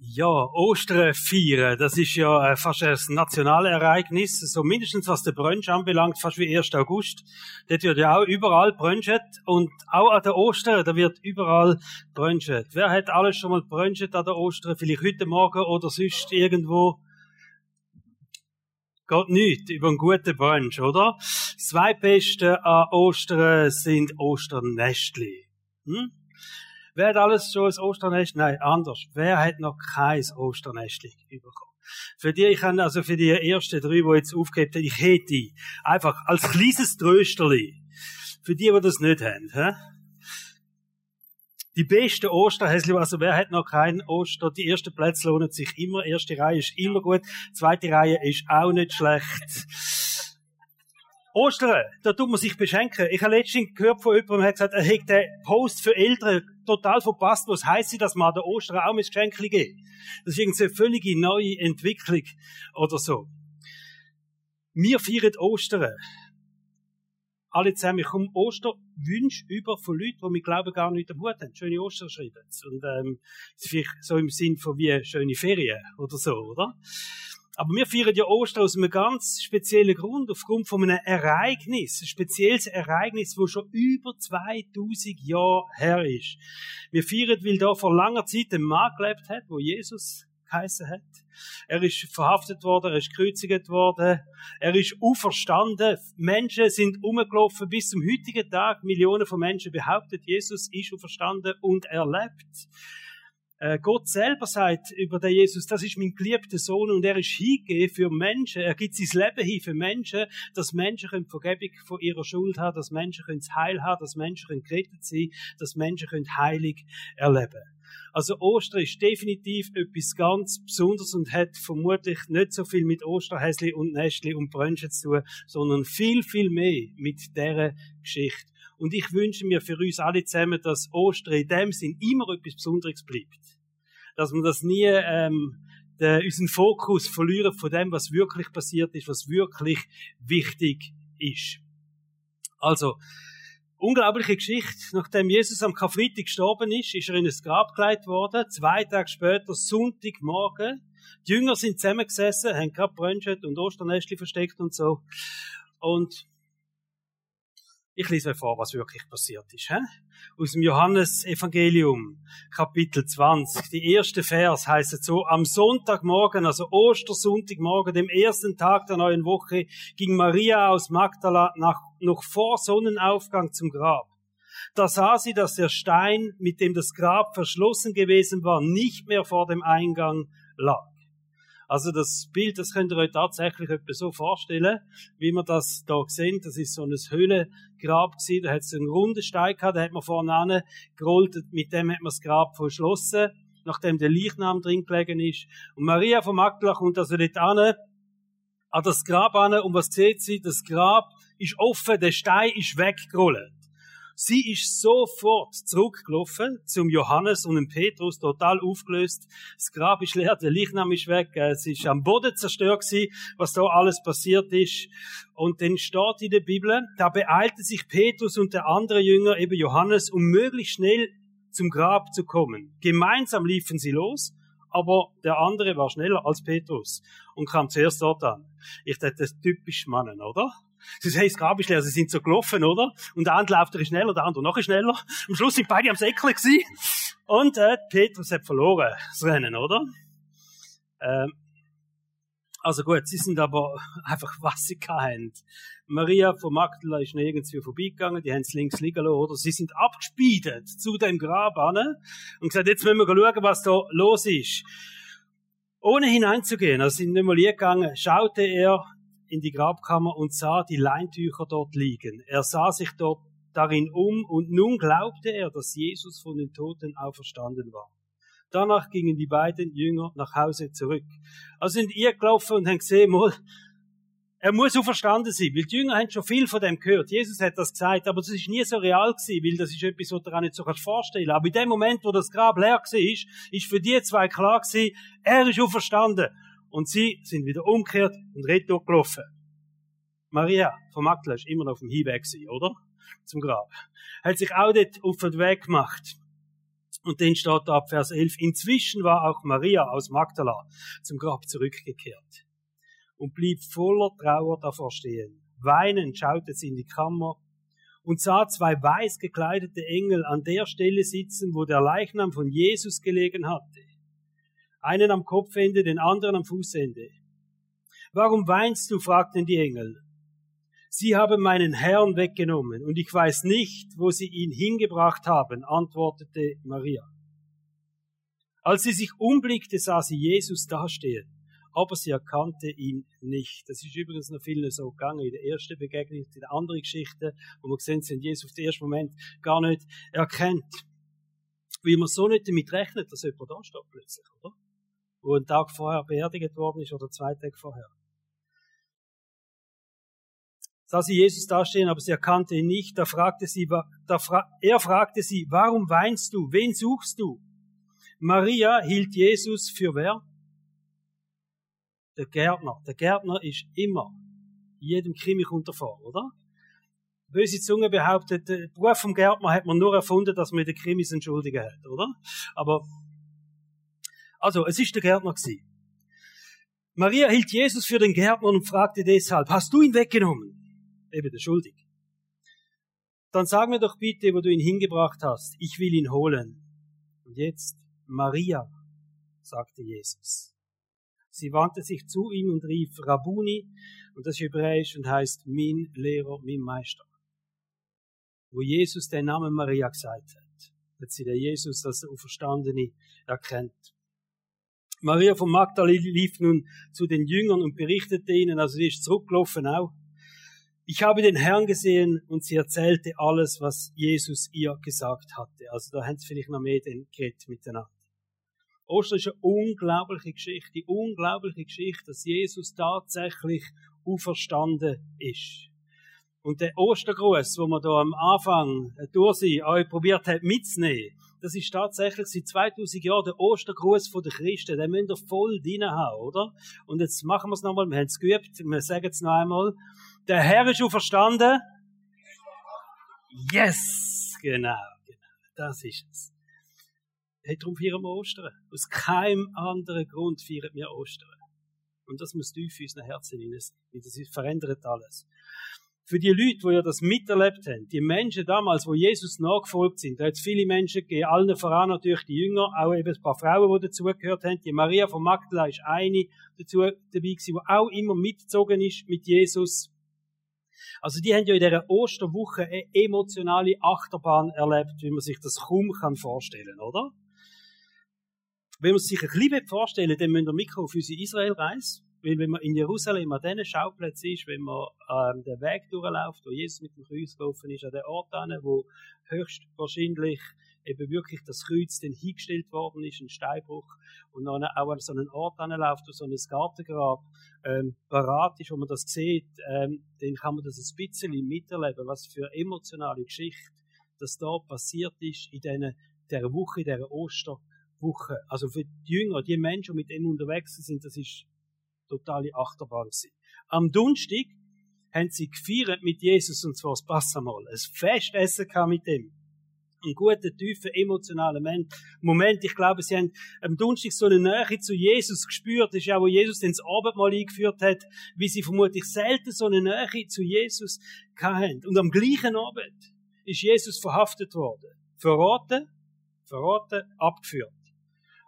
Ja, Ostern feiern, das ist ja äh, fast ein Nationalereignis, so mindestens was der Brunch anbelangt, fast wie 1. August. Dort wird ja auch überall brunchet und auch an der Ostern, da wird überall brunchet. Wer hat alles schon mal brunchet an der Ostern? Vielleicht heute Morgen oder sonst irgendwo? Geht nicht über einen guten Brunch, oder? Das zweitbeste an Ostern sind Osternestli. Hm? Wer hat alles schon ein Osternest? Nein, anders. Wer hat noch kein Osternest bekommen? Für die, ich habe also für die ersten drei, die jetzt aufgegeben haben, ich hätte einfach als kleines Trösterli. Für die, die das nicht haben, hä? Die beste Osterhäsli, also wer hat noch kein Oster? Die ersten Plätze lohnen sich immer. Erste Reihe ist immer gut. Zweite Reihe ist auch nicht schlecht. Ostern, da tut man sich beschenken. Ich habe letztens gehört von jemandem, der gesagt, er hätte den Post für Eltern total verpasst, was heisst, dass man an der Ostern auch ein Geschenk geben. Das ist irgendeine völlige neue Entwicklung oder so. Wir feiern Ostern. Alle zusammen. Ich komme Osterwünsche über von Leuten, die mit Glauben gar nicht am Hut haben. Schöne Ostern schreiben. Und, ähm, das ist vielleicht so im Sinn von wie schöne Ferien oder so, oder? Aber wir feiern ja Ostern aus einem ganz speziellen Grund, aufgrund von einem Ereignis, ein spezielles Ereignis, wo schon über 2000 Jahre her ist. Wir feiern, weil da vor langer Zeit ein Mann gelebt hat, wo Jesus geheißen hat. Er ist verhaftet worden, er ist gekreuzigt worden, er ist auferstanden. Menschen sind umgelaufen bis zum heutigen Tag. Millionen von Menschen behaupten, Jesus ist auferstanden und er lebt. Äh, Gott selber sagt über den Jesus, das ist mein geliebter Sohn und er ist hingegeben für Menschen. Er gibt sein Leben hin für Menschen, dass Menschen können Vergebung von ihrer Schuld haben, dass Menschen können Heil haben, dass Menschen können gerettet sein, dass Menschen können heilig erleben. Also Ostern ist definitiv etwas ganz Besonderes und hat vermutlich nicht so viel mit Osterhäsli und Nestli und Brönchen zu tun, sondern viel, viel mehr mit dieser Geschichte. Und ich wünsche mir für uns alle zusammen, dass Ostern in dem Sinn immer etwas Besonderes bleibt. Dass man das nie, ähm, den, unseren Fokus verlieren von dem, was wirklich passiert ist, was wirklich wichtig ist. Also, unglaubliche Geschichte. Nachdem Jesus am Karfreitag gestorben ist, ist er in ein Grab gelegt worden. Zwei Tage später, Sonntagmorgen. Die Jünger sind zusammengesessen, haben gerade und Osternestli versteckt und so. Und ich lese euch vor, was wirklich passiert ist. He? Aus dem Johannesevangelium, Kapitel 20. Die erste Vers heißt so, am Sonntagmorgen, also Ostersonntagmorgen, dem ersten Tag der neuen Woche, ging Maria aus Magdala nach, noch vor Sonnenaufgang zum Grab. Da sah sie, dass der Stein, mit dem das Grab verschlossen gewesen war, nicht mehr vor dem Eingang lag. Also das Bild, das könnt ihr euch tatsächlich etwa so vorstellen, wie wir das da sehen. Das ist so ein Höhlengrab gewesen. Da hat es einen runden Stein gehabt, da hat man vorne gerollt, mit dem hat man das Grab verschlossen, nachdem der Leichnam drin gelegen ist. Und Maria von Magdala kommt also dort an, an das Grab an, und was sieht sie? Das Grab ist offen, der Stein ist weggerollt. Sie ist sofort zurückgelaufen zum Johannes und dem Petrus, total aufgelöst. Das Grab ist leer, der Leichnam ist weg, es ist am Boden zerstört gewesen, was da alles passiert ist. Und dann steht in der Bibel, da beeilte sich Petrus und der andere Jünger, eben Johannes, um möglichst schnell zum Grab zu kommen. Gemeinsam liefen sie los, aber der andere war schneller als Petrus und kam zuerst dort an. Ich dachte, das ist typisch Mannen, oder? Sie sagen, das Grab ist leer, sie sind so gelaufen, oder? Und der eine läuft schneller, der andere noch schneller. Am Schluss sind beide am Säckchen gewesen. Und äh, Petrus hat verloren, das Rennen, oder? Ähm, also gut, sie sind aber einfach, was sie haben. Maria von Magdala ist nirgends vorbeigegangen, die haben es links liegen lassen, oder? Sie sind abgespiedet zu dem Grab an und gesagt, jetzt müssen wir schauen, was da los ist. Ohne hineinzugehen, also sind nicht mal gegangen, schaute er in die Grabkammer und sah die Leintücher dort liegen. Er sah sich dort darin um und nun glaubte er, dass Jesus von den Toten auferstanden war. Danach gingen die beiden Jünger nach Hause zurück. Also sind ihr gelaufen und haben gesehen, mal, er muss auferstanden sein, weil die Jünger haben schon viel von dem gehört. Jesus hat das gesagt, aber das ist nie so real gewesen, weil das ist etwas, was du auch nicht so vorstellen kannst. Aber in dem Moment, wo das Grab leer war, ist für die zwei klar gewesen, er ist auferstanden. Und sie sind wieder umgekehrt und retour gelaufen. Maria von Magdala ist immer noch auf dem Hinweg oder? Zum Grab. Hat sich auch dort auf den Weg gemacht. Und dann steht da ab Vers 11, inzwischen war auch Maria aus Magdala zum Grab zurückgekehrt und blieb voller Trauer davor stehen. Weinend schaute sie in die Kammer und sah zwei weiß gekleidete Engel an der Stelle sitzen, wo der Leichnam von Jesus gelegen hatte. Einen am Kopfende, den anderen am Fußende. Warum weinst du? fragten die Engel. Sie haben meinen Herrn weggenommen und ich weiß nicht, wo sie ihn hingebracht haben, antwortete Maria. Als sie sich umblickte, sah sie Jesus dastehen, aber sie erkannte ihn nicht. Das ist übrigens noch vielen so gegangen in der ersten Begegnung, in der anderen Geschichte, wo wir gesehen sind, Jesus auf den ersten Moment gar nicht erkennt. Wie man so nicht damit rechnet, dass jemand da steht plötzlich, oder? Wo ein Tag vorher beerdigt worden ist oder zwei Tage vorher sah sie Jesus dastehen, aber sie erkannte ihn nicht. Da fragte sie, da fra er fragte sie, warum weinst du? Wen suchst du? Maria hielt Jesus für wer? Der Gärtner. Der Gärtner ist immer, jedem Krimi kommt oder? Böse Zunge behauptet, der Beruf vom Gärtner hat man nur erfunden, dass man den Krimis entschuldigen hat, oder? Aber, also, es ist der Gärtner gewesen. Maria hielt Jesus für den Gärtner und fragte deshalb, hast du ihn weggenommen? eben der Schuldig. Dann sag mir doch bitte, wo du ihn hingebracht hast. Ich will ihn holen. Und jetzt, Maria, sagte Jesus. Sie wandte sich zu ihm und rief Rabuni, und das ist hebräisch und heißt min Lehrer, min Meister. Wo Jesus den Namen Maria gesagt hat, hat sie der Jesus als der Auferstandene erkennt. Maria von Magdala lief nun zu den Jüngern und berichtete ihnen, also sie ist zurückgelaufen auch, ich habe den Herrn gesehen und sie erzählte alles, was Jesus ihr gesagt hatte. Also da haben sie vielleicht noch mehr den geredet miteinander. Ostern ist eine unglaubliche Geschichte, die unglaubliche Geschichte, dass Jesus tatsächlich auferstanden ist. Und der Ostergruß, wo man da am Anfang durch sie euch probiert hat mitzunehmen, das ist tatsächlich seit 2000 Jahren der Ostergruß den Christen. Den müsst ihr voll reinhauen, oder? Und jetzt machen wir es nochmal, wir haben es geübt, wir sagen es noch einmal. Der Herr ist schon verstanden. Yes! Genau, genau. Das ist es. Darum feiern wir Ostern. Aus keinem anderen Grund feiern wir Ostern. Und das muss tief in unseren Herzen hinein. Das verändert alles. Für die Leute, die ja das miterlebt haben, die Menschen damals, wo Jesus nachgefolgt sind, da hat es viele Menschen gegeben, allen voran natürlich die Jünger, auch eben ein paar Frauen, die dazugehört haben. Die Maria von Magdala ist eine dazu dabei gewesen, die auch immer mitgezogen ist mit Jesus. Also die haben ja in dieser Osterwoche eine emotionale Achterbahn erlebt, wie man sich das kaum kann vorstellen, oder? Wenn man sich ein bisschen vorstellen dann müssen wir Mikro auf unsere Israelreise. Weil wenn man in Jerusalem an diesen Schauplätzen ist, wenn man ähm, den Weg durchläuft, wo Jesus mit dem Kreuz gelaufen ist, an den Ort an, wo höchstwahrscheinlich eben wirklich das Kreuz dann hingestellt worden ist, ein Steinbruch, und dann auch an so einen Ort anläuft, wo so ein Gartengrab ähm, parat ist, wo man das sieht, ähm, dann kann man das ein bisschen miterleben, was für emotionale Geschichte das da passiert ist in dieser, dieser Woche, in dieser Osterwoche. Also für die Jünger, die Menschen, die mit ihm unterwegs sind, das ist totale Achterbahn gewesen. Am Donnerstag haben sie gefeiert mit Jesus und zwar das Passamal. Ein Festessen mit ihm einen guten, tiefen, emotionalen Moment. Ich glaube, sie haben am Donnerstag so eine Nähe zu Jesus gespürt. Das ist ja, wo Jesus den Abendmahl eingeführt hat, wie sie vermutlich selten so eine Nähe zu Jesus hatten. Und am gleichen Abend ist Jesus verhaftet worden. Verraten, verraten, abgeführt.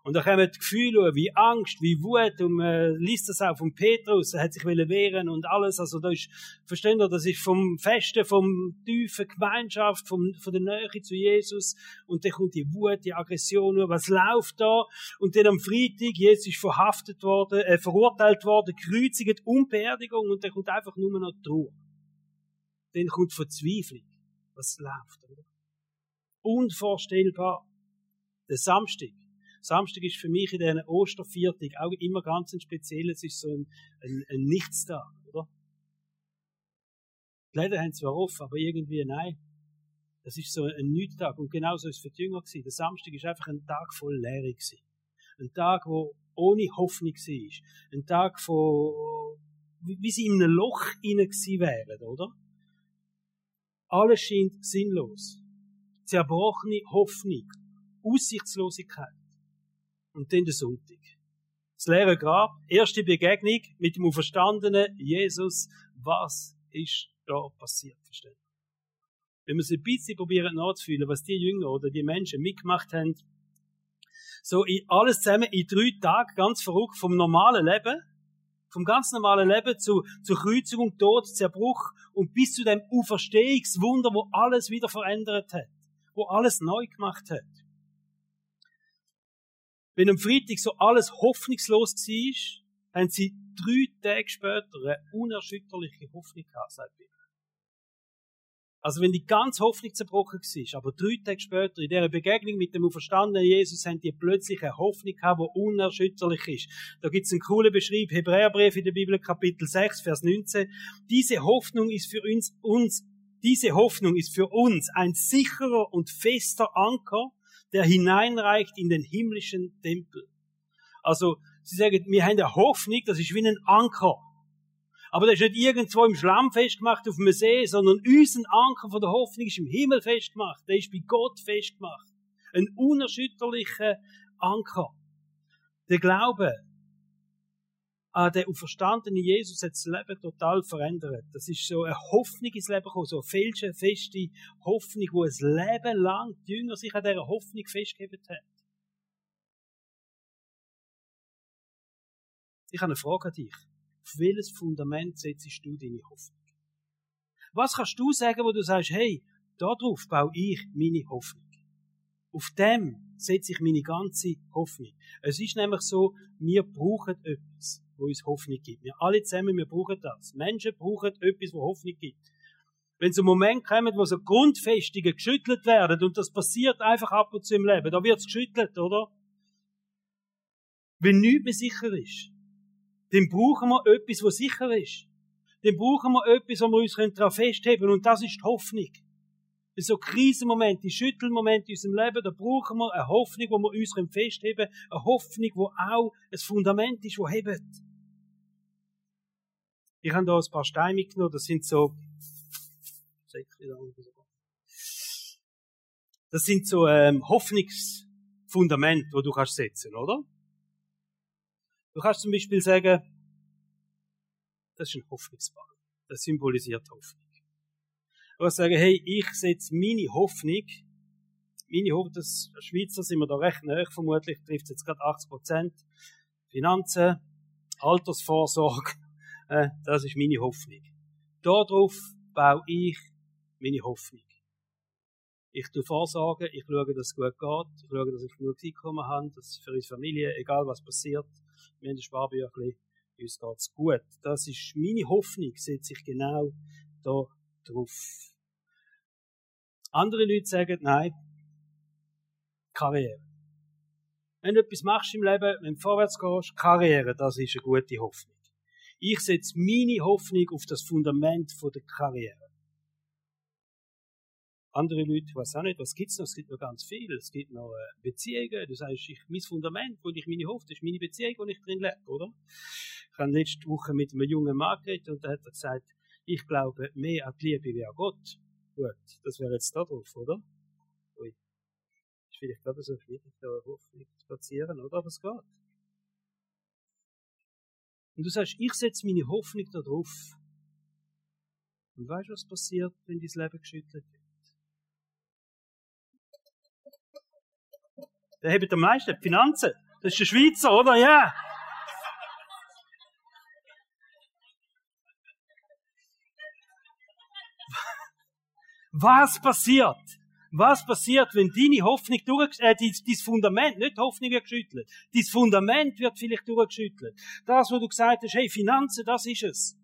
Und da kommen Gefühle wie Angst, wie Wut, und man liest das auch von Petrus, er hat sich wehren und alles, also da ist, verstehen ihr, das ist vom Festen, vom tiefen Gemeinschaft, vom, von der Nähe zu Jesus, und dann kommt die Wut, die Aggression, was läuft da? Und dann am Freitag, Jesus ist verhaftet worden, äh, verurteilt worden, kreuzigt, Umbeerdigung, und dann kommt einfach nur noch Trauer. Dann kommt Verzweiflung. Was läuft, oder? Unvorstellbar. Der Samstag, Samstag ist für mich in diesen Osterviertag auch immer ganz ein spezielles, es ist so ein, ein, ein Nichtstag, oder? Die Läden haben zwar offen, aber irgendwie nein. Das ist so ein Nichttag. Und genauso ist es für die Jünger gewesen. Der Samstag ist einfach ein Tag voll Leere gewesen. Ein Tag, wo ohne Hoffnung war. Ein Tag, wo, wie sie in einem Loch hinein gewesen wären, oder? Alles scheint sinnlos. Zerbrochene Hoffnung Aussichtslosigkeit. Und dann der Sonntag. Das leere Grab, erste Begegnung mit dem auferstandenen Jesus. Was ist da passiert? Versteht? Wenn wir es ein bisschen probieren nachzufühlen, was die Jünger oder die Menschen mitgemacht haben, so in alles zusammen in drei Tagen, ganz verrückt, vom normalen Leben, vom ganz normalen Leben zu, zur Kreuzigung, Tod, Zerbruch und bis zu dem Auferstehungswunder, wo alles wieder verändert hat, wo alles neu gemacht hat. Wenn am Freitag so alles hoffnungslos war, haben sie drei Tage später eine unerschütterliche Hoffnung gehabt, sagt die also wenn die ganze Hoffnung zerbrochen war, aber drei Tage später, in dieser Begegnung mit dem auferstandenen Jesus, haben die plötzlich eine Hoffnung gehabt, die unerschütterlich ist. Da gibt es einen coolen Beschrieb, Hebräerbrief in der Bibel, Kapitel 6, Vers 19. Diese Hoffnung ist für uns, uns, diese Hoffnung ist für uns ein sicherer und fester Anker, der hineinreicht in den himmlischen Tempel. Also, sie sagen, wir haben eine Hoffnung, das ist wie ein Anker. Aber der ist nicht irgendwo im Schlamm festgemacht auf dem See, sondern unser Anker von der Hoffnung ist im Himmel festgemacht. Der ist bei Gott festgemacht. Ein unerschütterlicher Anker. Der Glaube an den auferstandenen Jesus hat das Leben total verändert. Das ist so eine Hoffnung ins Leben gekommen, so eine felsche, feste Hoffnung, wo ein Leben lang die Jünger sich an dieser Hoffnung festgegeben haben. Ich habe eine Frage an dich. Auf welches Fundament setzt du deine Hoffnung? Was kannst du sagen, wo du sagst, hey, darauf baue ich meine Hoffnung? Auf dem setze ich meine ganze Hoffnung. Es ist nämlich so, wir brauchen etwas, wo uns Hoffnung gibt. Wir alle zusammen, wir brauchen das. Menschen brauchen etwas, wo Hoffnung gibt. Wenn so Moment kommt, wo so Grundfestungen geschüttelt werden, und das passiert einfach ab und zu im Leben, da wird es geschüttelt, oder? Wenn nichts mehr sicher ist, dann brauchen wir etwas, was sicher ist. Dann brauchen wir etwas, wo wir uns daran festheben können. Und das ist die Hoffnung. In so Krisenmomente, Schüttelmomente in unserem Leben, da brauchen wir eine Hoffnung, wo wir uns festheben können. Eine Hoffnung, wo auch ein Fundament ist, wo hebt. Ich habe da ein paar Steine mitgenommen. Das sind so, das sind so ähm, Hoffnungsfundamente, wo du kannst setzen, oder? Du kannst zum Beispiel sagen, das ist ein Hoffnungsball. Das symbolisiert Hoffnung. Du kannst sagen, hey, ich setze meine Hoffnung, meine Hoffnung, das Schweizer sind wir da recht nahe, vermutlich trifft es jetzt gerade 80 Prozent. Finanzen, Altersvorsorge, äh, das ist meine Hoffnung. Darauf baue ich meine Hoffnung. Ich tue Vorsorgen, ich schaue, dass es gut geht, ich schaue, dass ich genug Einkommen habe, dass für unsere Familie, egal was passiert, wir haben ein Sparbüchlein, uns geht's gut. Das ist meine Hoffnung, setze ich genau da drauf. Andere Leute sagen, nein, Karriere. Wenn du etwas machst im Leben, wenn du vorwärts gehst, Karriere, das ist eine gute Hoffnung. Ich setze meine Hoffnung auf das Fundament der Karriere. Andere Leute, ich auch nicht, was gibt's noch? Es gibt noch ganz viel. Es gibt noch äh, Beziehungen. Du sagst, ich, mein Fundament, wo ich meine Hoffnung, ist meine Beziehung, wo ich drin lebe, oder? Ich habe letzte Woche mit einem jungen Mann geredet und da hat er gesagt, ich glaube mehr an die Liebe wie an Gott. Gut, das wäre jetzt da drauf, oder? Ui. Ist vielleicht gerade so schwierig, da Hoffnung zu platzieren, oder? Aber es geht. Und du sagst, ich setze meine Hoffnung da drauf. Und weißt du, was passiert, wenn dein Leben geschüttelt wird? Der hebt am meisten die Finanzen. Das ist der Schweizer, oder? Ja. Yeah. Was passiert? Was passiert, wenn deine Hoffnung durch, äh, dein, dein Fundament, nicht Hoffnung wird geschüttelt, dein Fundament wird vielleicht durchgeschüttelt. Das, wo du gesagt hast, hey, Finanzen, das ist es.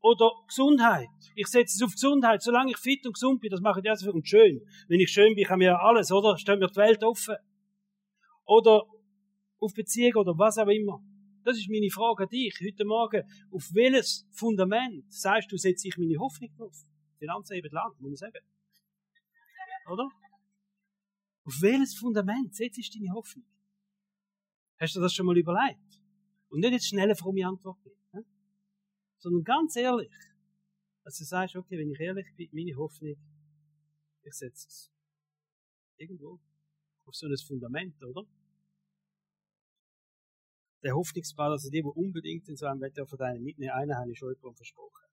Oder Gesundheit. Ich setze es auf Gesundheit. Solange ich fit und gesund bin, das mache ich also für und schön. Wenn ich schön bin, kann mir alles, oder? Steht mir die Welt offen oder auf Beziehung oder was auch immer. Das ist meine Frage an dich heute Morgen. Auf welches Fundament sagst du, setze ich meine Hoffnung drauf? Finanzen eben lang, muss ich sagen. Oder? Auf welches Fundament setze ich deine Hoffnung? Hast du das schon mal überlegt? Und nicht jetzt schnell eine fromme Antwort geben, ne? sondern ganz ehrlich. Dass du sagst, okay, wenn ich ehrlich bin, meine Hoffnung, ich setze es irgendwo auf so ein Fundament, oder? Der Hoffnungsball, also die, die unbedingt in so einem Wetter von deinen mitnehmen, einen habe ich schon versprochen.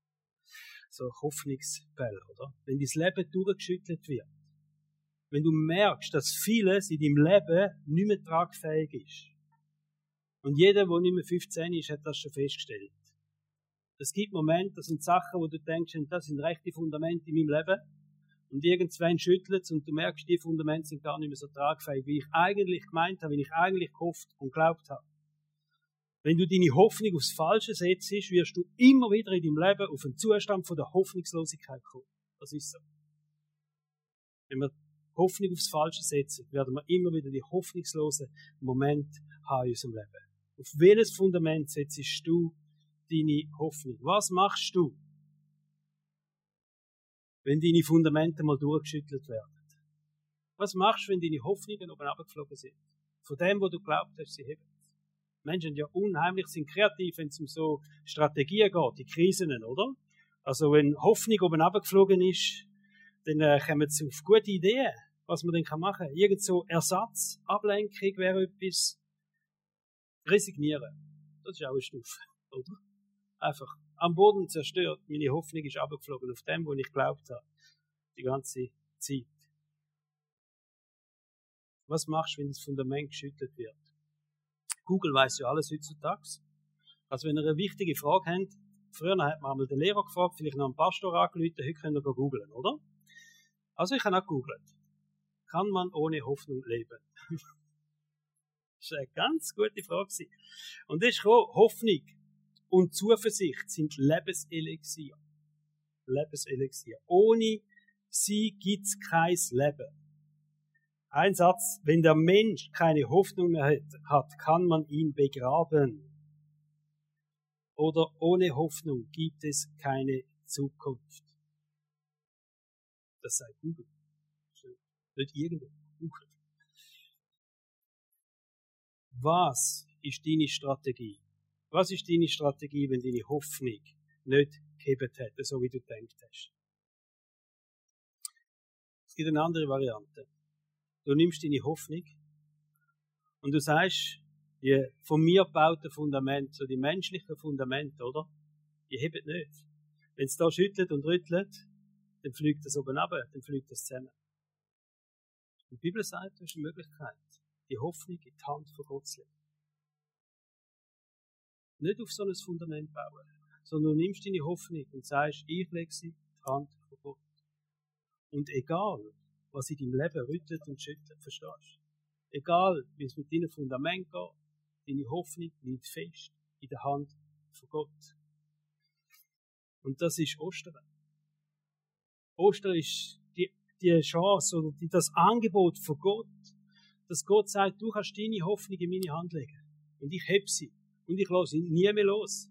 So Hoffnungsball, oder? Wenn dein Leben durchgeschüttelt wird, wenn du merkst, dass vieles in deinem Leben nicht mehr tragfähig ist. Und jeder, der nicht mehr 15 ist, hat das schon festgestellt. Es gibt Momente, das sind Sachen, wo du denkst, das sind rechte Fundamente in meinem Leben. Und irgendwann schüttelt es und du merkst, die Fundamente sind gar nicht mehr so tragfähig, wie ich eigentlich gemeint habe, wie ich eigentlich gehofft und glaubt habe. Wenn du deine Hoffnung aufs Falsche setzt, wirst du immer wieder in deinem Leben auf einen Zustand von der Hoffnungslosigkeit kommen. Das ist so. Wenn wir Hoffnung aufs Falsche setzen, werden wir immer wieder die hoffnungslosen Momente haben in unserem Leben. Auf welches Fundament setzt du deine Hoffnung? Was machst du, wenn deine Fundamente mal durchgeschüttelt werden? Was machst du, wenn deine Hoffnungen oben abgeflogen sind? Von dem, wo du glaubt hast, sie heben. Menschen sind ja unheimlich, sind kreativ, wenn es um so Strategien geht, die Krisen, oder? Also wenn Hoffnung oben abgeflogen ist, dann äh, kommen sie auf gute Ideen, was man dann machen kann. Irgend so Ersatz, Ablenkung wäre etwas. Resignieren. Das ist auch eine Stufe, oder? Einfach am Boden zerstört. Meine Hoffnung ist abgeflogen auf dem, wo ich glaubt habe. Die ganze Zeit. Was machst du, wenn das Fundament geschüttelt wird? Google weiß ja alles heutzutage. Also wenn ihr eine wichtige Frage habt, früher hat man einmal den Lehrer gefragt, vielleicht noch einen Pastor angerufen, heute könnt ihr googeln, oder? Also ich habe auch gegoogelt. Kann man ohne Hoffnung leben? das war eine ganz gute Frage. Und das ist Hoffnung und Zuversicht sind Lebenselixier. Lebenselixier. Ohne sie gibt's kein Leben. Ein Satz, wenn der Mensch keine Hoffnung mehr hat, kann man ihn begraben. Oder ohne Hoffnung gibt es keine Zukunft. Das sei Google. Nicht irgendwo. Google. Was ist deine Strategie? Was ist deine Strategie, wenn deine Hoffnung nicht gehebt hat, so wie du denkt hast? Es gibt eine andere Variante. Du nimmst deine Hoffnung und du sagst, die von mir gebauten Fundamente, so die menschlichen Fundamente, oder? Die heben nicht. Wenn es da schüttelt und rüttelt, dann fliegt es oben ab, dann fliegt es zusammen. Die Bibel sagt, du hast eine Möglichkeit, die Hoffnung in die Hand von Gott zu legen. Nicht auf so ein Fundament bauen, sondern du nimmst deine Hoffnung und sagst, ich lege sie in die Hand von Gott. Und egal, was in deinem Leben rüttelt und schüttelt, verstehst du? Egal, wie es mit deinem Fundament geht, deine Hoffnung liegt fest in der Hand von Gott. Und das ist Ostern. Ostern ist die, Chance oder die, das Angebot von Gott, dass Gott sagt, du kannst deine Hoffnung in meine Hand legen. Und ich heb sie. Und ich lasse sie nie mehr los.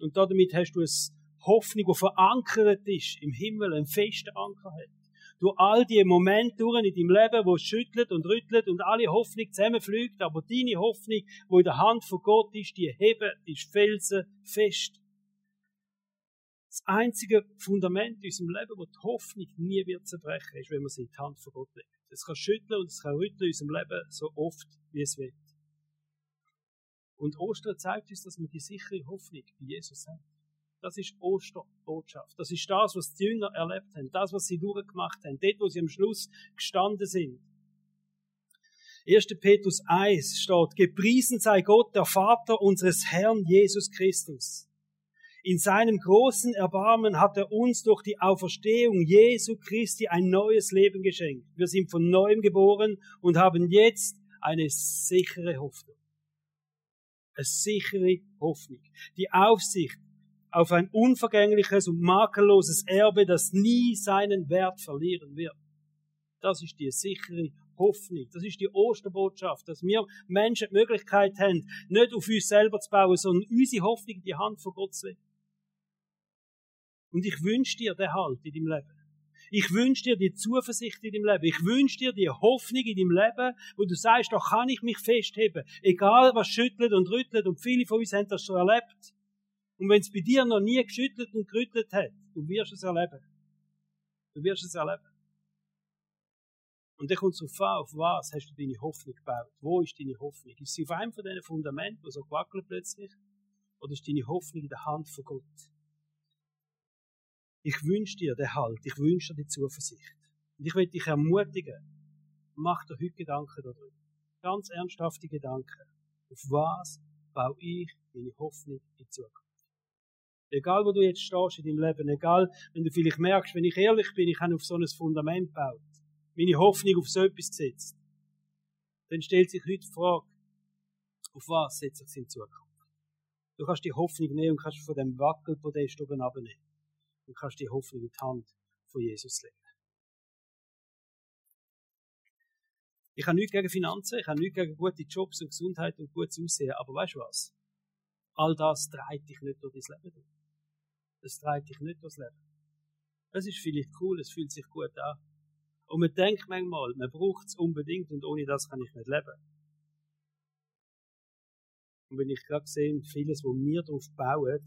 Und damit hast du eine Hoffnung, die verankert ist im Himmel, einen festen Anker hat durch all die Momente durch in deinem Leben, wo es schüttelt und rüttelt und alle Hoffnung zusammenfliegt, aber deine Hoffnung, wo in der Hand von Gott ist, die heben, ist felsenfest. Das einzige Fundament in unserem Leben, wo die Hoffnung nie wird zerbrechen, ist, wenn man sie in die Hand von Gott legt. Es kann schütteln und es kann rütteln in unserem Leben so oft, wie es will. Und Ostern zeigt uns, dass wir die sichere Hoffnung bei Jesus haben. Das ist Osterbotschaft. Das ist das, was die Jünger erlebt haben. Das, was sie durchgemacht haben. Dort, wo sie am Schluss gestanden sind. 1. Petrus 1 steht, gepriesen sei Gott, der Vater unseres Herrn Jesus Christus. In seinem großen Erbarmen hat er uns durch die Auferstehung Jesu Christi ein neues Leben geschenkt. Wir sind von neuem geboren und haben jetzt eine sichere Hoffnung. Eine sichere Hoffnung. Die Aufsicht auf ein unvergängliches und makelloses Erbe, das nie seinen Wert verlieren wird. Das ist die sichere Hoffnung. Das ist die Osterbotschaft, dass wir Menschen die Möglichkeit haben, nicht auf uns selber zu bauen, sondern unsere Hoffnung in die Hand von Gott zu legen. Und ich wünsche dir den Halt in deinem Leben. Ich wünsche dir die Zuversicht in deinem Leben. Ich wünsche dir die Hoffnung in deinem Leben, wo du sagst, da kann ich mich festheben. Egal was schüttelt und rüttelt. Und viele von uns haben das schon erlebt. Und wenn es bei dir noch nie geschüttelt und gerüttelt hat, du wirst es erleben. Du wirst es erleben. Und dann kommt es darauf an, auf was hast du deine Hoffnung gebaut? Wo ist deine Hoffnung? Ist sie auf einem von diesen Fundamenten, die so wackelt plötzlich? Oder ist deine Hoffnung in der Hand von Gott? Ich wünsche dir den Halt, ich wünsche dir die Zuversicht. Und ich will dich ermutigen, mach dir heute Gedanken darüber. Ganz ernsthafte Gedanken. Auf was baue ich meine Hoffnung in Zukunft? Egal, wo du jetzt stehst in deinem Leben, egal, wenn du vielleicht merkst, wenn ich ehrlich bin, ich habe auf so ein Fundament gebaut, meine Hoffnung auf so etwas gesetzt, dann stellt sich heute die Frage, auf was setze ich es in Zukunft? Du kannst die Hoffnung nehmen und kannst von dem Wackelpodest oben abnehmen. Und kannst die Hoffnung in die Hand von Jesus legen. Ich habe nichts gegen Finanzen, ich habe nichts gegen gute Jobs und Gesundheit und gutes Aussehen, aber weißt du was? All das treibt dich nicht durch dein Leben. Das treibt dich nicht durchs Leben. Es ist vielleicht cool, es fühlt sich gut an. Und man denkt manchmal, man braucht es unbedingt und ohne das kann ich nicht leben. Und wenn ich gerade sehe, vieles, wo wir darauf bauen,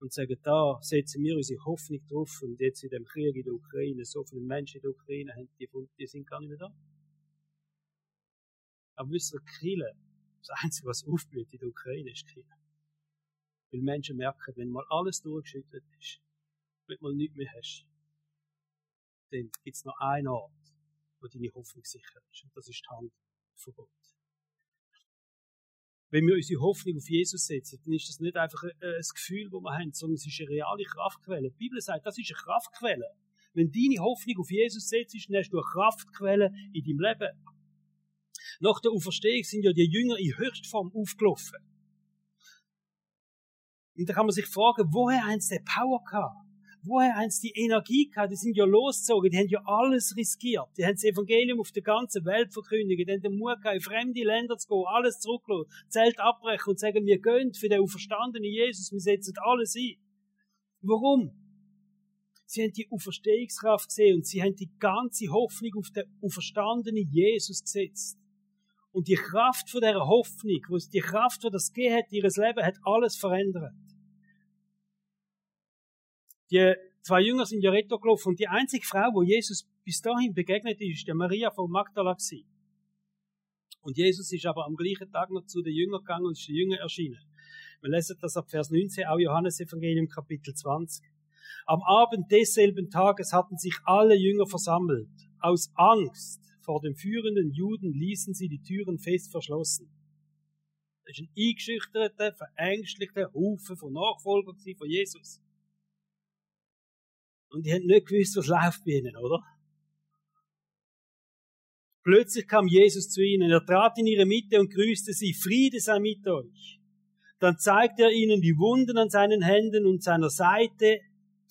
und sagen, da setzen wir unsere Hoffnung drauf und jetzt in dem Krieg in der Ukraine, so viele Menschen in der Ukraine haben, die, die sind gar nicht mehr da. Aber wisst ihr, Kille, das Einzige, was aufblüht in der Ukraine, ist Kille. Weil Menschen merken, wenn mal alles durchgeschüttet ist, wenn mal nichts mehr hast, dann gibt es noch einen Ort, wo deine Hoffnung sicher ist. Und das ist die Hand von Gott. Wenn wir unsere Hoffnung auf Jesus setzen, dann ist das nicht einfach ein, ein Gefühl, das wir haben, sondern es ist eine reale Kraftquelle. Die Bibel sagt, das ist eine Kraftquelle. Wenn deine Hoffnung auf Jesus setzt, dann hast du eine Kraftquelle in deinem Leben. Nach der Auferstehung sind ja die Jünger in Höchstform aufgelaufen. Und da kann man sich fragen, woher haben sie die Power gehabt? Woher haben sie die Energie gehabt? Die sind ja losgezogen, die haben ja alles riskiert. Die haben das Evangelium auf der ganzen Welt verkündigt, die haben den Mut gehabt, in fremde Länder zu gehen, alles zurücklassen, Zelt abbrechen und sagen, wir gehen für den auferstandenen Jesus, wir setzen alles ein. Warum? Sie haben die Auferstehungskraft gesehen und sie haben die ganze Hoffnung auf den auferstandenen Jesus gesetzt. Und die Kraft von dieser Hoffnung, die Kraft, die das gegeben hat, ihres Leben, hat alles verändert. Die zwei Jünger sind ja retto gelaufen und die einzige Frau, wo Jesus bis dahin begegnet ist, ist der Maria von Magdala gewesen. Und Jesus ist aber am gleichen Tag noch zu den Jüngern gegangen und ist den Jüngern erschienen. Wir lesen das ab Vers 19, auch Johannes Evangelium Kapitel 20. Am Abend desselben Tages hatten sich alle Jünger versammelt. Aus Angst vor den führenden Juden ließen sie die Türen fest verschlossen. Das ist ein eingeschüchterter, verängstlichter Haufen von Nachfolgern von Jesus. Und die haben nicht gewusst, was läuft bei ihnen, oder? Plötzlich kam Jesus zu ihnen. Er trat in ihre Mitte und grüßte sie. Friede sei mit euch. Dann zeigte er ihnen die Wunden an seinen Händen und seiner Seite.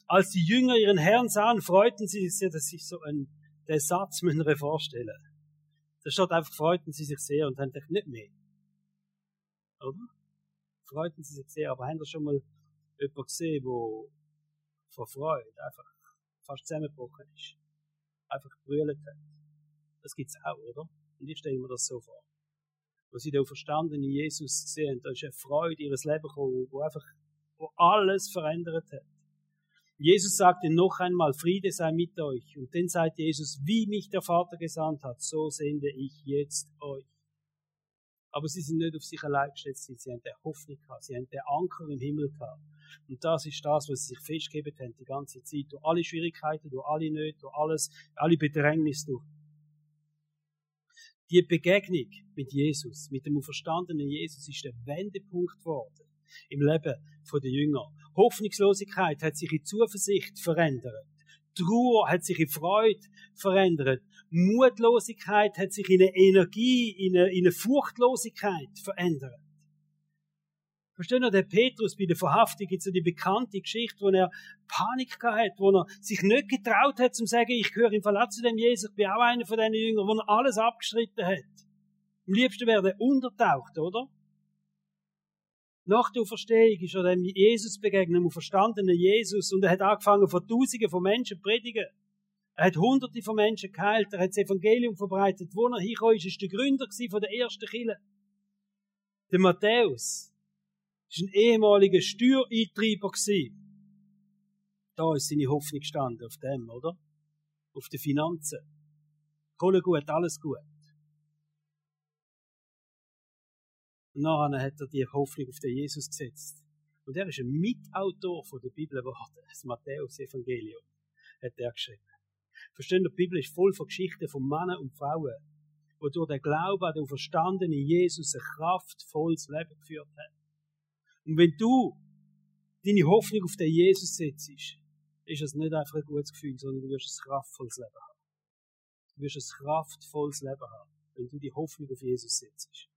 Als die Jünger ihren Herrn sahen, freuten sie sich sehr, dass sich so ein, der Satz müssen wir vorstellen. Da steht einfach, freuten sie sich sehr und haben gedacht, nicht mehr. Oder? Freuten sie sich sehr, aber haben Sie schon mal jemanden gesehen, wo vor Freude einfach fast zusammengebrochen ist. Einfach gebrüllt hat. Das gibt's auch, oder? Und ich stelle mir das so vor. Wo sie den verstandenen Jesus sehen, da ist eine Freude ihres Lebens gekommen, wo einfach, wo alles verändert hat. Jesus sagte noch einmal, Friede sei mit euch. Und dann sagt Jesus, wie mich der Vater gesandt hat, so sende ich jetzt euch. Aber sie sind nicht auf sich allein gestellt, sie haben eine Hoffnung gehabt, sie haben den Anker im Himmel gehabt. Und das ist das, was sie sich festgegeben haben die ganze Zeit. Durch alle Schwierigkeiten, durch alle Nöte, durch alles, alle Bedrängnisse durch. Die Begegnung mit Jesus, mit dem verstandenen Jesus, ist der Wendepunkt geworden im Leben der Jünger. Hoffnungslosigkeit hat sich in Zuversicht verändert. Trauer hat sich in Freude verändert. Mutlosigkeit hat sich in eine Energie, in eine, in eine Furchtlosigkeit verändert. Verstehen ihr, der Petrus bei der Verhaftung gibt so die bekannte Geschichte, wo er Panik hat, wo er sich nicht getraut hat, zu sagen, ich gehöre im Fall zu dem Jesus, ich bin auch einer von diesen Jüngern, wo er alles abgeschritten hat. Am liebsten wäre er untertaucht, oder? Nach der Auferstehung ist er dem Jesus begegnet, dem verstandenen Jesus, und er hat angefangen, vor Tausenden von Menschen zu predigen. Er hat Hunderte von Menschen geheilt, er hat das Evangelium verbreitet. Wo er hingekommen ist, ist der Gründer von der ersten Kirche. Der Matthäus ist ein ehemaliger Steuereintreiber Da ist seine Hoffnung gestanden, auf dem, oder? Auf den Finanzen. Kohle gut, alles gut. Und nachher hat er die Hoffnung auf den Jesus gesetzt. Und er ist ein Mitautor von der Bibel geworden. Das Matthäus-Evangelium hat er geschrieben. Verstehen, die Bibel ist voll von Geschichten von Männern und Frauen, die durch den Glauben an den verstandenen Jesus ein kraftvolles Leben geführt haben. Und wenn du deine Hoffnung auf den Jesus setzt, ist es nicht einfach ein gutes Gefühl, sondern du wirst ein kraftvolles Leben haben. Du wirst ein kraftvolles Leben haben, wenn du die Hoffnung auf Jesus setzt.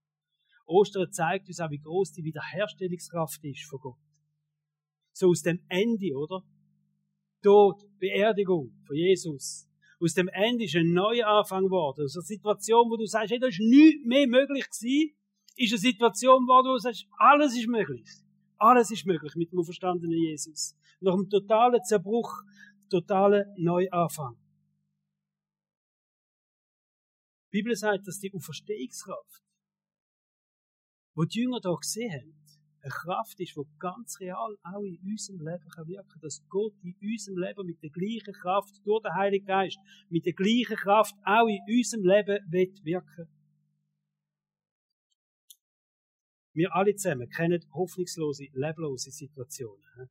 Ostern zeigt uns auch, wie groß die Wiederherstellungskraft ist von Gott. So aus dem Ende, oder? Tod, Beerdigung von Jesus. Aus dem Ende ist ein neuer Anfang geworden. Aus einer Situation, wo du sagst, hey, da ist nichts mehr möglich gewesen, ist eine Situation wo du sagst, alles ist möglich. Alles ist möglich mit dem verstandenen Jesus. Nach einem totalen Zerbruch, totalen Neuanfang. Die Bibel sagt, dass die Auferstehungskraft wo die Jünger da gesehen haben, eine Kraft ist, die ganz real auch in unserem Leben wirken kann. Dass Gott in unserem Leben mit der gleichen Kraft durch den Heiligen Geist, mit der gleichen Kraft auch in unserem Leben wird wirken. Wir alle zusammen kennen hoffnungslose, leblose Situationen.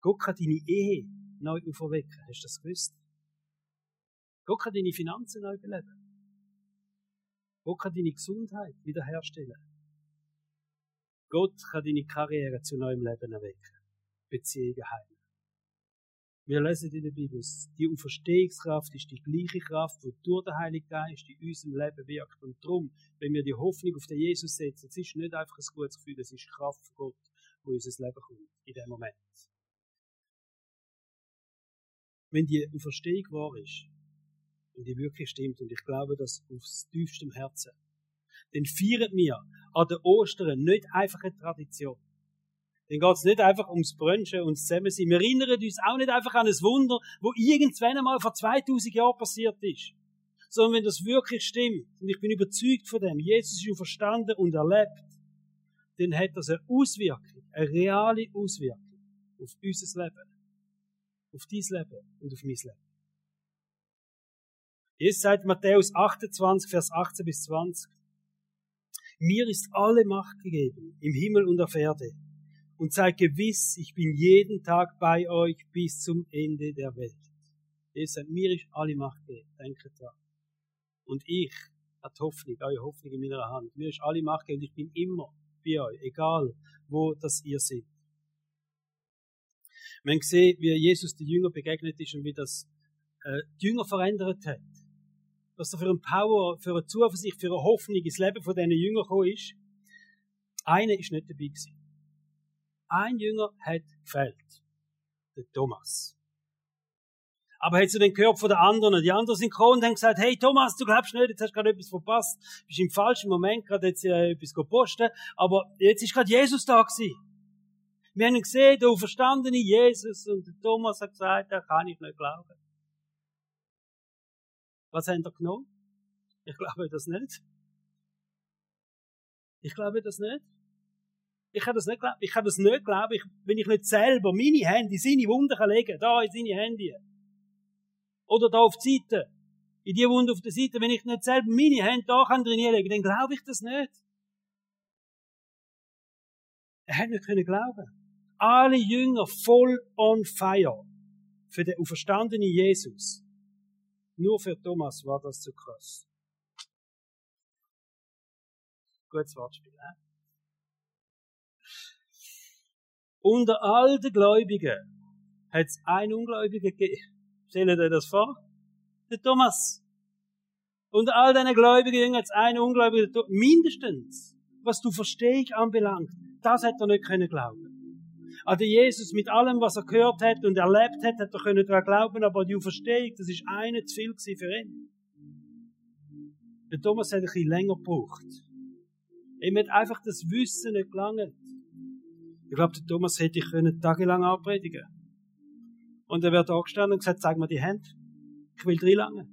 Gott kann deine Ehe neu auferwecken. Hast du das gewusst? Gott kann deine Finanzen neu beleben. Gott kann deine Gesundheit wiederherstellen. Gott kann deine Karriere zu neuem Leben erwecken. Beziehungen heilen. Wir lesen in der Bibel, die Auferstehungskraft ist die gleiche Kraft, die durch den Heiligen Geist in unserem Leben wirkt. Und darum, wenn wir die Hoffnung auf den Jesus setzen, es ist nicht einfach ein gutes Gefühl, es ist die Kraft von Gott, wo unser Leben kommt, in dem Moment. Wenn die Auferstehung wahr ist, und die wirklich stimmt. Und ich glaube das aufs tiefste Herzen. Dann feiern wir an den Ostern nicht einfach eine Tradition. Dann geht es nicht einfach ums Brunchen und Zusammensein. Wir erinnern uns auch nicht einfach an ein Wunder, wo irgendwann einmal vor 2000 Jahren passiert ist. Sondern wenn das wirklich stimmt, und ich bin überzeugt von dem, Jesus ist verstanden und erlebt, dann hat das eine Auswirkung, eine reale Auswirkung auf unser Leben, auf dein Leben und auf mein Leben. Jesus sagt Matthäus 28, Vers 18 bis 20. Mir ist alle Macht gegeben, im Himmel und auf Erde. Und seid gewiss, ich bin jeden Tag bei euch bis zum Ende der Welt. Jesus sagt, mir ist alle Macht gegeben. Denkt dran. Und ich hat Hoffnung, eure Hoffnung in meiner Hand. Mir ist alle Macht gegeben und ich bin immer bei euch, egal wo das ihr seid. Wir haben gesehen, wie Jesus den Jünger begegnet ist und wie das äh, die Jünger verändert hat was da für ein Power, für eine Zuversicht, für eine Hoffnung ins Leben von diesen Jüngern gekommen ist. Einer ist nicht dabei gewesen. Ein Jünger hat gefällt. Der Thomas. Aber er hat so den gehört von den anderen. Die anderen sind gekommen und haben gesagt, hey Thomas, du glaubst nicht, jetzt hast du gerade etwas verpasst. Du bist im falschen Moment gerade jetzt äh, etwas posten. Aber jetzt ist gerade Jesus da gewesen. Wir haben ihn gesehen, der verstandene Jesus. Und der Thomas hat gesagt, da kann ich nicht glauben. Was haben ihr genommen? Ich glaube das nicht. Ich glaube das nicht. Ich kann das nicht glauben. Ich kann das nicht glauben, ich, wenn ich nicht selber meine Hände in seine Wunden kann legen da in seine Hände. Oder da auf die Seite. In die Wunde auf der Seite. Wenn ich nicht selber meine Hände da kann drin legen, dann glaube ich das nicht. Er hat nicht können glauben. Alle Jünger voll on fire für den auferstandenen Jesus. Nur für Thomas war das zu krass. Gutes Wortspiel, äh? Unter all den Gläubigen hat es einen Ungläubigen gegeben. Stellen dir das vor? Der Thomas. Unter all deinen Gläubigen hat es einen Ungläubigen, mindestens, was du Verstehung anbelangt. Das hat er nicht können glauben. An den Jesus mit allem, was er gehört hat und erlebt hat, hat er können daran glauben, aber die Auferstehung, das ist eine zu viel für ihn. Der Thomas hat ein bisschen länger gebraucht. Ihm hat einfach das Wissen nicht gelangt. Ich glaube, der Thomas hätte ich können tagelang anpredigen Und er wäre da gestanden und gesagt, zeig mir die Hände. Ich will drin lange.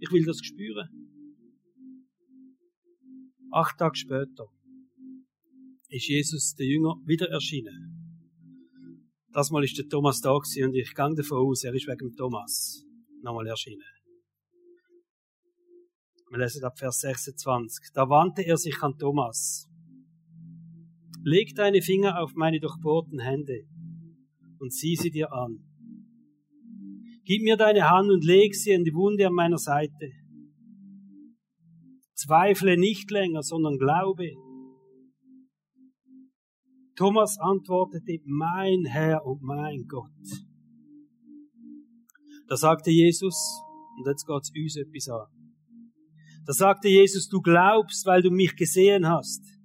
Ich will das spüren. Acht Tage später ist Jesus, der Jünger, wieder erschienen. Das Mal ist der Thomas da gewesen und ich gehe davon aus, er ist wegen Thomas. nochmal erschienen. Wir lesen ab Vers 26. Da wandte er sich an Thomas. Leg deine Finger auf meine durchbohrten Hände und sieh sie dir an. Gib mir deine Hand und leg sie in die Wunde an meiner Seite. Zweifle nicht länger, sondern glaube. Thomas antwortete, mein Herr und mein Gott. Da sagte Jesus, und jetzt geht's uns etwas an. Da sagte Jesus, du glaubst, weil du mich gesehen hast.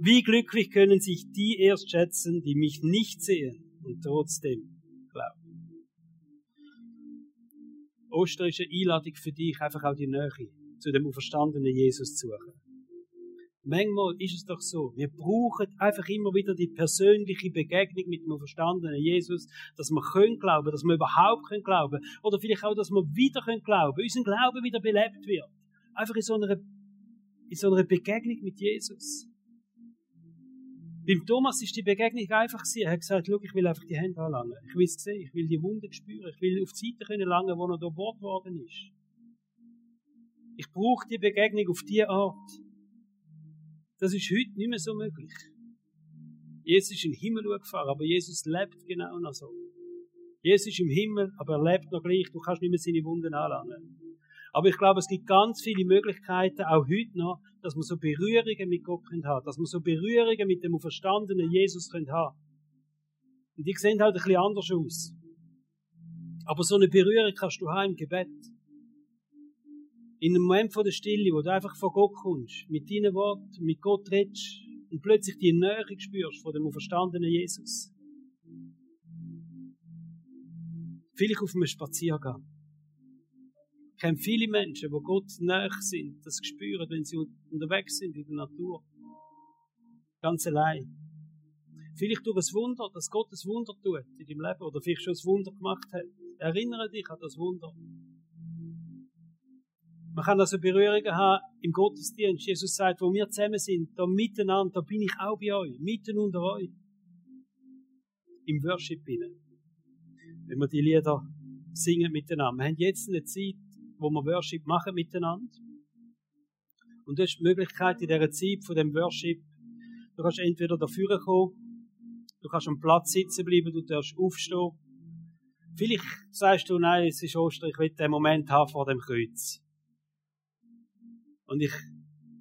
Wie glücklich können sich die erst schätzen, die mich nicht sehen und trotzdem glauben. Ostern ist eine Einladung für dich, einfach auch die Nähe zu dem auferstandenen Jesus zu suchen. Manchmal ist es doch so, wir brauchen einfach immer wieder die persönliche Begegnung mit dem auferstandenen Jesus, dass wir können glauben, dass wir überhaupt können glauben, oder vielleicht auch, dass wir wieder können glauben, unser Glauben wieder belebt wird. Einfach in so einer, in so einer Begegnung mit Jesus. Beim Thomas ist die Begegnung einfach gewesen. Er hat gesagt, schau, ich will einfach die Hände anlangen. Ich will es sehen, ich will die Wunden spüren, ich will auf die Seite können langen, wo er da Bord worden ist. Ich brauche die Begegnung auf diese Art. Das ist heute nicht mehr so möglich. Jesus ist in den Himmel gefahren, aber Jesus lebt genau noch so. Jesus ist im Himmel, aber er lebt noch gleich. Du kannst nicht mehr seine Wunden anlangen. Aber ich glaube, es gibt ganz viele Möglichkeiten, auch heute noch, dass wir so Berührungen mit Gott können haben, dass wir so Berührungen mit dem verstandenen Jesus können haben. Und die sehen halt ein bisschen anders aus. Aber so eine Berührung kannst du haben im Gebet. In einem Moment von der Stille, wo du einfach vor Gott kommst, mit deinen Worten, mit Gott redest und plötzlich die Nähe spürst von dem verstandenen Jesus. Vielleicht auf einem Spaziergang kenne viele Menschen, die Gott näher sind, das spüren, wenn sie unterwegs sind in der Natur. Ganz allein. Vielleicht durch ein Wunder, dass Gott ein Wunder tut in deinem Leben oder vielleicht schon ein Wunder gemacht hat. Erinnere dich an das Wunder. Man kann also Berührungen haben im Gottesdienst. Jesus sagt, wo wir zusammen sind, da miteinander, da bin ich auch bei euch, mitten unter euch. Im Worship hinein. Wenn wir die Lieder singen miteinander. Wir haben jetzt eine Zeit, wo wir Worship machen miteinander. Und du hast die Möglichkeit in dieser Zeit von dem Worship, du kannst entweder dafür kommen, du kannst am Platz sitzen bleiben, du darfst aufstehen. Vielleicht sagst du, nein, es ist Ostern, ich will den Moment haben vor dem Kreuz. Und ich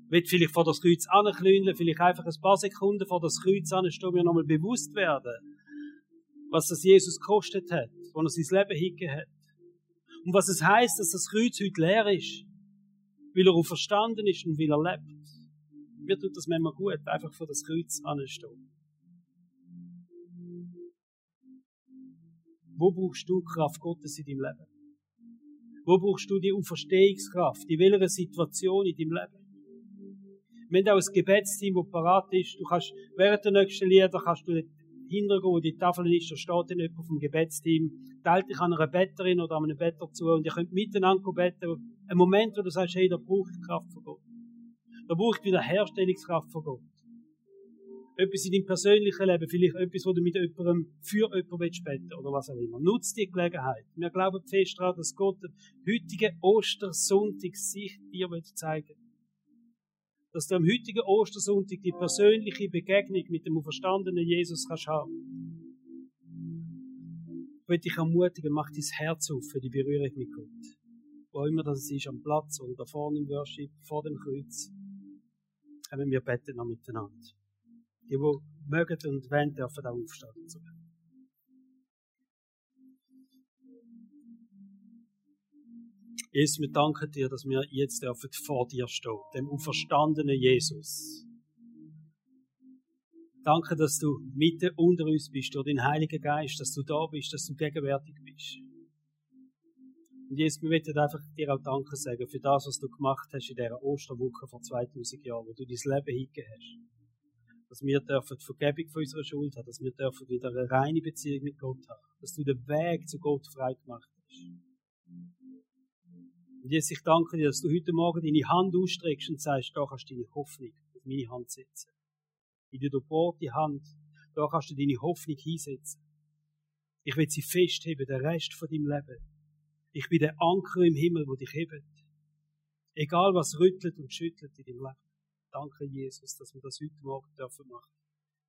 will vielleicht vor das Kreuz anklüngeln, vielleicht einfach ein paar Sekunden vor das Kreuz anstehen, mir nochmal bewusst werden, was das Jesus gekostet hat, wo er sein Leben hingegeben hat. Und was es heißt, dass das Kreuz heute leer ist, weil er verstanden ist und weil er lebt. Mir tut das manchmal gut, einfach vor das Kreuz anzustehen. Wo brauchst du Kraft Gottes in deinem Leben? Wo brauchst du die Auferstehungskraft? In welcher Situation in deinem Leben? Wir haben auch ein Gebetsteam, das parat ist. Du kannst, während der nächsten Lieder kannst du hintergehen, wo die Tafel ist, da steht dann jemand vom Gebetsteam, teilt dich an einer Betterin oder an einem Better zu und ihr könnt miteinander beten. Ein Moment, wo du sagst, hey, da brauche ich Kraft von Gott. Da brauche ich wieder Herstellungskraft von Gott. Etwas in deinem persönlichen Leben, vielleicht etwas, wo du mit jemandem für jemanden beten oder was auch immer. Nutz die Gelegenheit. Wir glauben fest daran, dass Gott den heutigen Ostersonntag sich dir zeigen will dass du am heutigen Ostersonntag die persönliche Begegnung mit dem auferstandenen Jesus kannst haben. Ich will dich ermutigen, mach dein Herz auf für die Berührung mit Gott. Wo immer das ist, am Platz oder da vorne im Worship, vor dem Kreuz. Können wir beten noch miteinander. Die, die mögen und wollen, dürfen auch aufstehen. Jesus, wir danken dir, dass wir jetzt dürfen vor dir stehen, dem auferstandenen Jesus. Danke, dass du mitten unter uns bist, durch den Heiligen Geist, dass du da bist, dass du gegenwärtig bist. Und Jesus, wir möchten einfach dir auch Danke sagen für das, was du gemacht hast in dieser Osterwoche vor 2000 Jahren, wo du dein Leben hingegeben hast. Dass wir dürfen die Vergebung von unserer Schuld haben, dass wir dürfen wieder eine reine Beziehung mit Gott haben. Dass du den Weg zu Gott frei gemacht hast. Und jetzt, ich danke dir, dass du heute Morgen deine Hand ausstreckst und sagst, da kannst du deine Hoffnung auf meine Hand setzen. In der durchbohrte Hand, da kannst du deine Hoffnung hinsetzen. Ich will sie festheben, den Rest von deinem Leben. Ich bin der Anker im Himmel, wo dich hebt. Egal was rüttelt und schüttelt in deinem Leben. Danke, Jesus, dass wir das heute Morgen dürfen machen.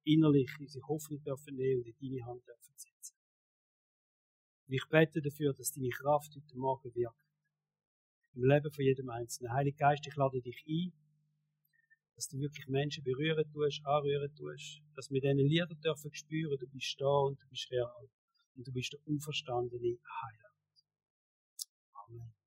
Innerlich unsere Hoffnung dürfen nehmen und in deine Hand dürfen setzen. Und ich bete dafür, dass deine Kraft heute Morgen wirkt. Im Leben von jedem Einzelnen. Heiliger Geist, ich lade dich ein, dass du wirklich Menschen berühren tust, anrühren tust, dass wir diesen Liedern dürfen spüren, du bist da und du bist real und du bist der unverstandene Heiland. Amen.